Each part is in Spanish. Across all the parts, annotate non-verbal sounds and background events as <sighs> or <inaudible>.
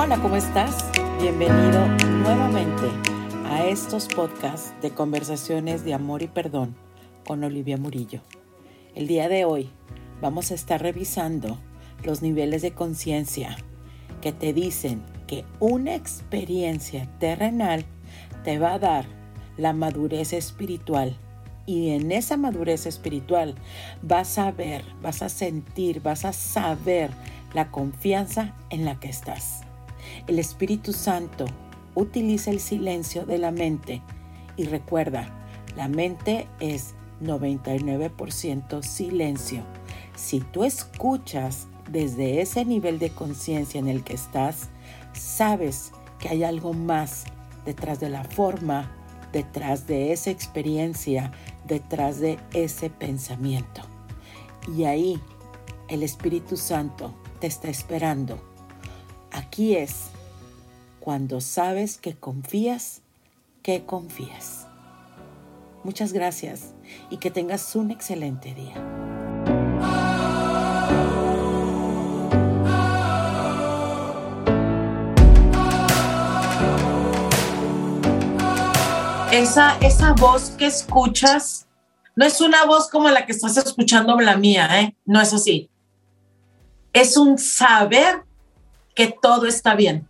Hola, ¿cómo estás? Bienvenido nuevamente a estos podcasts de conversaciones de amor y perdón con Olivia Murillo. El día de hoy vamos a estar revisando los niveles de conciencia que te dicen que una experiencia terrenal te va a dar la madurez espiritual y en esa madurez espiritual vas a ver, vas a sentir, vas a saber la confianza en la que estás. El Espíritu Santo utiliza el silencio de la mente y recuerda, la mente es 99% silencio. Si tú escuchas desde ese nivel de conciencia en el que estás, sabes que hay algo más detrás de la forma, detrás de esa experiencia, detrás de ese pensamiento. Y ahí el Espíritu Santo te está esperando. Aquí es cuando sabes que confías, que confías. Muchas gracias y que tengas un excelente día. Esa, esa voz que escuchas no es una voz como la que estás escuchando la mía, ¿eh? No es así. Es un saber que todo está bien.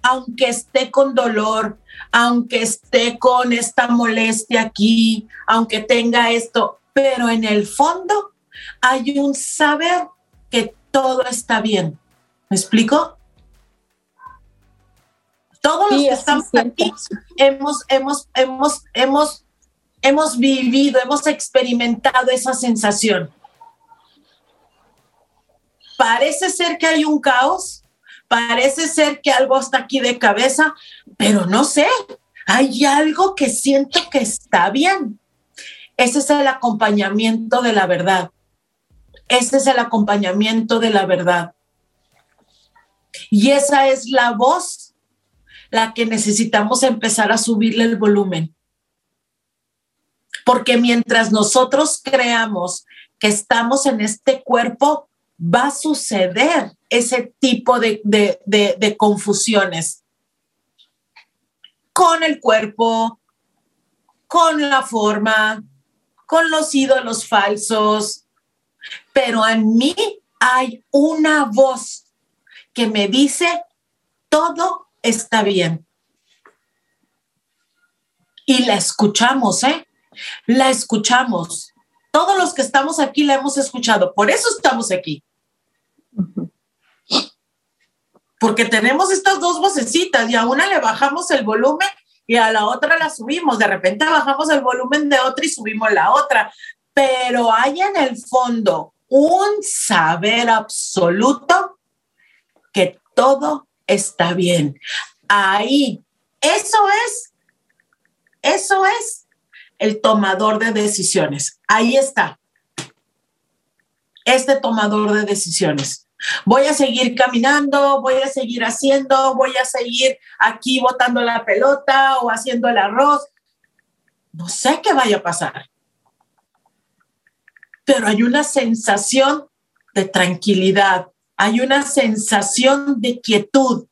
Aunque esté con dolor, aunque esté con esta molestia aquí, aunque tenga esto, pero en el fondo hay un saber que todo está bien. ¿Me explico? Todos los que estamos aquí hemos, hemos, hemos, hemos, hemos vivido, hemos experimentado esa sensación. Parece ser que hay un caos, parece ser que algo está aquí de cabeza, pero no sé, hay algo que siento que está bien. Ese es el acompañamiento de la verdad. Ese es el acompañamiento de la verdad. Y esa es la voz la que necesitamos empezar a subirle el volumen. Porque mientras nosotros creamos que estamos en este cuerpo, va a suceder ese tipo de, de, confusiones con el cuerpo, con la forma, con los ídolos falsos. Pero en mí hay una voz que me dice todo está bien. Y la escuchamos, ¿eh? La escuchamos. Todos los que estamos aquí la hemos escuchado. Por eso estamos aquí. Porque tenemos estas dos vocecitas y a una le bajamos el volumen y a la otra la subimos. De repente bajamos el volumen de otra y subimos la otra. Pero hay en el fondo un saber absoluto que todo está bien. Ahí, eso es, eso es el tomador de decisiones. Ahí está. Este tomador de decisiones. Voy a seguir caminando, voy a seguir haciendo, voy a seguir aquí botando la pelota o haciendo el arroz. No sé qué vaya a pasar. Pero hay una sensación de tranquilidad, hay una sensación de quietud,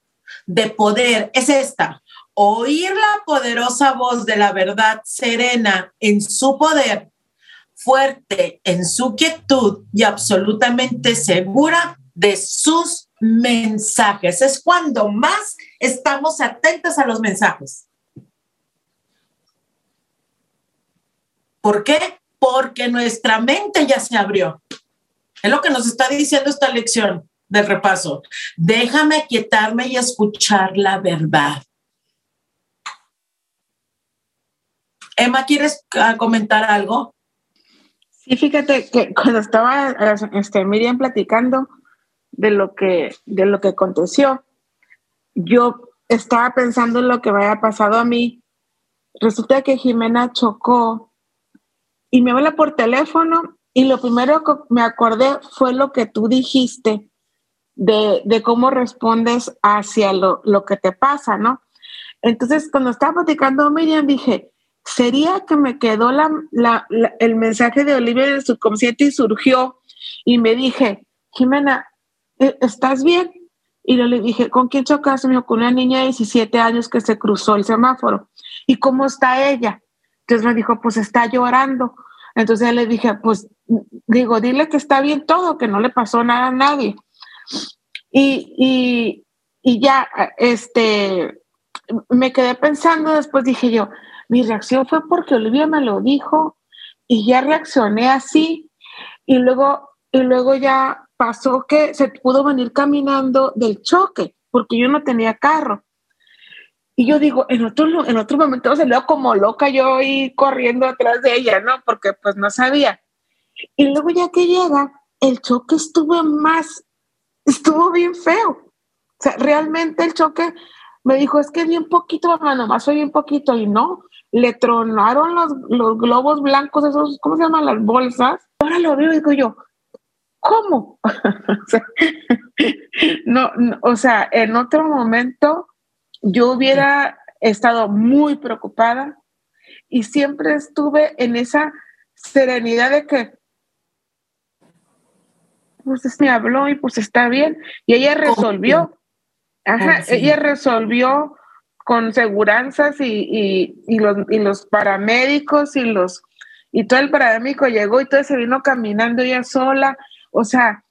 de poder, es esta, oír la poderosa voz de la verdad serena en su poder, fuerte en su quietud y absolutamente segura de sus mensajes. Es cuando más estamos atentos a los mensajes. ¿Por qué? Porque nuestra mente ya se abrió. Es lo que nos está diciendo esta lección del repaso. Déjame quietarme y escuchar la verdad. Emma, ¿quieres ah, comentar algo? Sí, fíjate que cuando estaba este, Miriam platicando de lo que de lo que aconteció, yo estaba pensando en lo que me había pasado a mí. Resulta que Jimena chocó y me habla por teléfono y lo primero que me acordé fue lo que tú dijiste de, cómo respondes hacia lo, que te pasa, ¿no? Entonces, cuando estaba platicando Miriam, dije, ¿sería que me quedó el mensaje de Olivia en el subconsciente y surgió? Y me dije, Jimena, ¿e, ¿estás bien? Y yo le dije, ¿con quién chocaste? Me dijo, con una niña de 17 años que se cruzó el semáforo. ¿Y cómo está ella? Entonces me dijo, pues está llorando. Entonces le dije, pues digo, dile que está bien todo, que no le pasó nada a nadie. Y, y ya, este, me quedé pensando, después dije yo, mi reacción fue porque Olivia me lo dijo y ya reaccioné así. Y luego, y luego ya pasó que se pudo venir caminando del choque, porque yo no tenía carro. Y yo digo, en otro, en otro momento salió como loca yo y corriendo atrás de ella, ¿no? Porque pues no sabía. Y luego ya que llega, el choque estuvo más, estuvo bien feo. O sea, realmente el choque me dijo, es que bien poquito, mamá, nomás fue bien poquito. Y no, le tronaron los, los globos blancos, esos, ¿cómo se llaman? Las bolsas. Ahora lo veo y digo yo, ¿cómo? <laughs> no, o sea, en otro momento yo hubiera estado muy preocupada y siempre estuve en esa serenidad de que pues me habló y pues está bien. Y ella resolvió. Ajá ella resolvió con seguranzas y, los, y los paramédicos y los y todo el paramédico llegó y todo se vino caminando ella sola o sea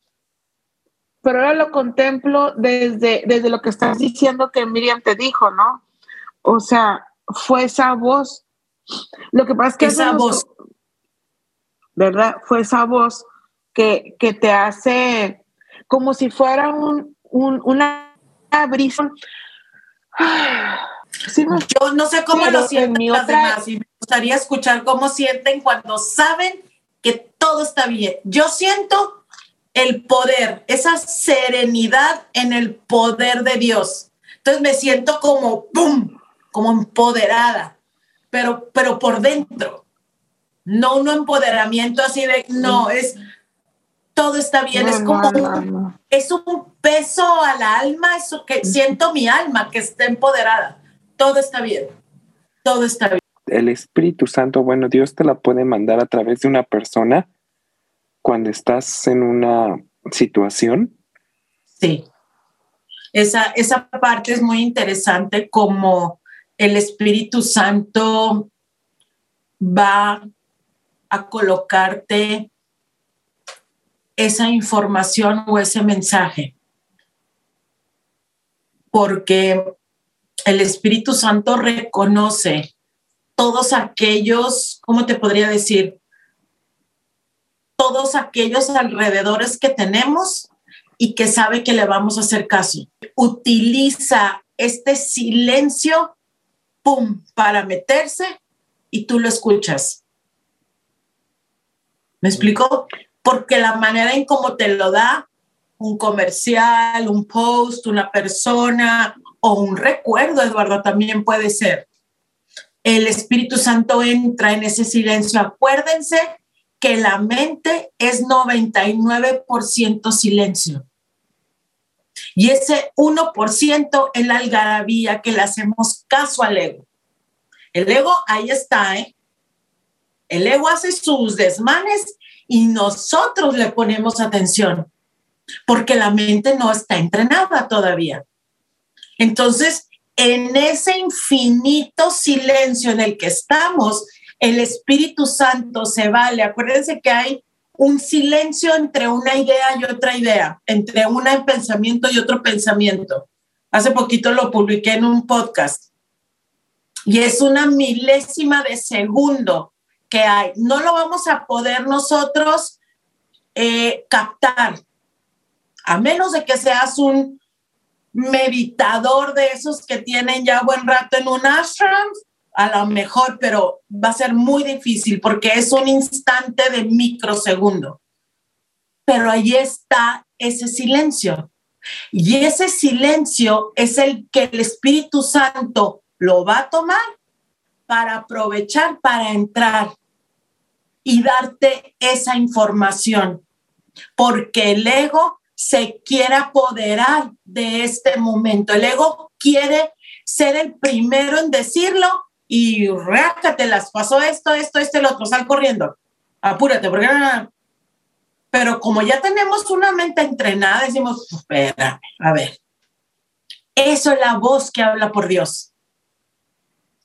pero ahora lo contemplo desde, desde lo que estás diciendo que Miriam te dijo, ¿no? O sea, fue esa voz. Lo que pasa es que... Esa voz. ¿Verdad? Fue esa voz que, te hace como si fuera un, una brisa. <sighs> Yo no sé cómo lo sienten las demás y me gustaría escuchar cómo sienten cuando saben que todo está bien. Yo siento el poder, esa serenidad en el poder de Dios. Entonces me siento como, ¡pum!, como empoderada, pero, pero por dentro. No un empoderamiento así de, no, es, todo está bien, es como, un, es un peso al alma, eso que siento mi alma que está empoderada. Todo está bien, todo está bien. El Espíritu Santo, bueno, Dios te la puede mandar a través de una persona cuando estás en una situación? Sí. Esa, esa parte es muy interesante como el Espíritu Santo va a colocarte esa información o ese mensaje. Porque el Espíritu Santo reconoce todos aquellos, ¿cómo te podría decir? Todos aquellos alrededores que tenemos y que sabe que le vamos a hacer caso. Utiliza este silencio, ¡pum!, para meterse y tú lo escuchas. ¿Me explico? Porque la manera en cómo te lo da un comercial, un post, una persona o un recuerdo, Eduardo, también puede ser. El Espíritu Santo entra en ese silencio. Acuérdense que la mente es 99% silencio. Y ese 1% es la algarabía que le hacemos caso al ego. El ego ahí está, ¿eh? El ego hace sus desmanes y nosotros le ponemos atención, porque la mente no está entrenada todavía. Entonces, en ese infinito silencio en el que estamos, el Espíritu Santo se vale. Acuérdense que hay un silencio entre una idea y otra idea, entre un pensamiento y otro pensamiento. Hace poquito lo publiqué en un podcast. Y es una milésima de segundo que hay. No lo vamos a poder nosotros eh, captar, a menos de que seas un meditador de esos que tienen ya buen rato en un ashram a lo mejor, pero va a ser muy difícil porque es un instante de microsegundo. Pero ahí está ese silencio. Y ese silencio es el que el Espíritu Santo lo va a tomar para aprovechar, para entrar y darte esa información. Porque el ego se quiere apoderar de este momento. El ego quiere ser el primero en decirlo y las pasó esto, esto, esto, el otro, sal corriendo, apúrate, porque Pero como ya tenemos una mente entrenada, decimos, espérame, a ver, Eso es la voz que habla por Dios.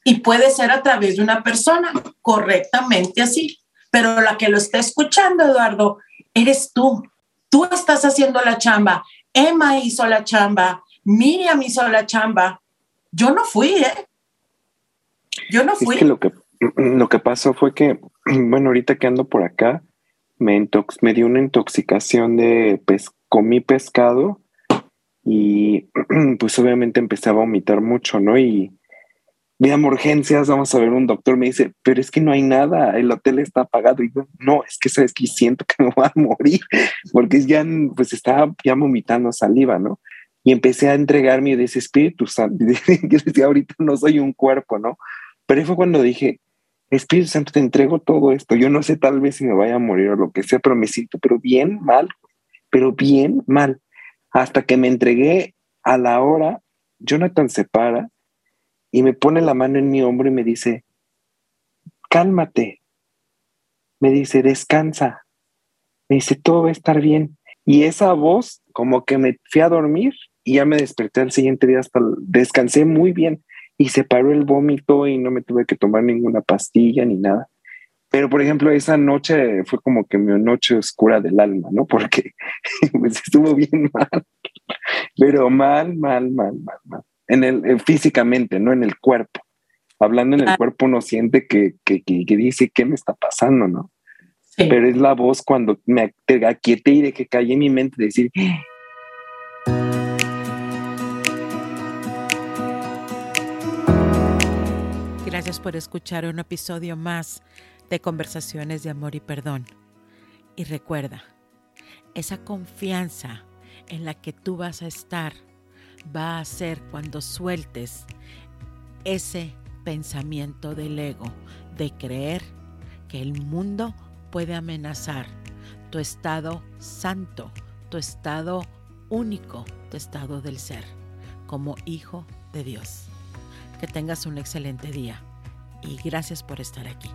Y puede ser a través de una persona, correctamente así. Pero la que lo está escuchando, Eduardo, eres tú. Tú estás haciendo la chamba. Emma hizo la chamba. Miriam hizo la chamba. Yo no fui, ¿eh? Yo no fui. Es que lo que, <clears throat> lo que pasó fue que, <clears throat> bueno, ahorita que ando por acá, me, me dio una intoxicación de pes comí pescado y <clears throat> pues obviamente empecé a vomitar mucho, ¿no? Y a urgencias, vamos a ver un doctor, me dice, pero es que no hay nada, el hotel está apagado. Y yo, no, es que sabes que <laughs> siento que me voy a morir, porque ya, pues estaba ya vomitando saliva, ¿no? Y empecé a entregarme de ese Espíritu Santo. <laughs> Yo decía, ahorita no soy un cuerpo, ¿no? Pero fue cuando dije, Espíritu Santo, te entrego todo esto. Yo no sé tal vez si me vaya a morir o lo que sea, pero me siento, pero bien mal, pero bien mal. Hasta que me entregué a la hora, Jonathan se para y me pone la mano en mi hombro y me dice, cálmate. Me dice, descansa. Me dice, todo va a estar bien. Y esa voz, como que me fui a dormir y ya me desperté al siguiente día hasta descansé muy bien y se paró el vómito y no me tuve que tomar ninguna pastilla ni nada. Pero, por ejemplo, esa noche fue como que mi noche oscura del alma, ¿no? <laughs> Porque pues, estuvo bien mal, pero mal, mal, mal, mal, mal. En el, eh, físicamente, no en el cuerpo. Hablando en el ah. cuerpo uno siente que, que, que, dice, ¿qué me está pasando, no? Pero es la voz cuando me aquieté y de que en mi mente decir, Gracias por escuchar un episodio más de Conversaciones de Amor y Perdón. Y recuerda, esa confianza en la que tú vas a estar va a ser cuando sueltes ese pensamiento del ego de creer que el mundo puede amenazar tu estado santo, tu estado único, tu estado del ser, como hijo de Dios. Que tengas un excelente día y gracias por estar aquí.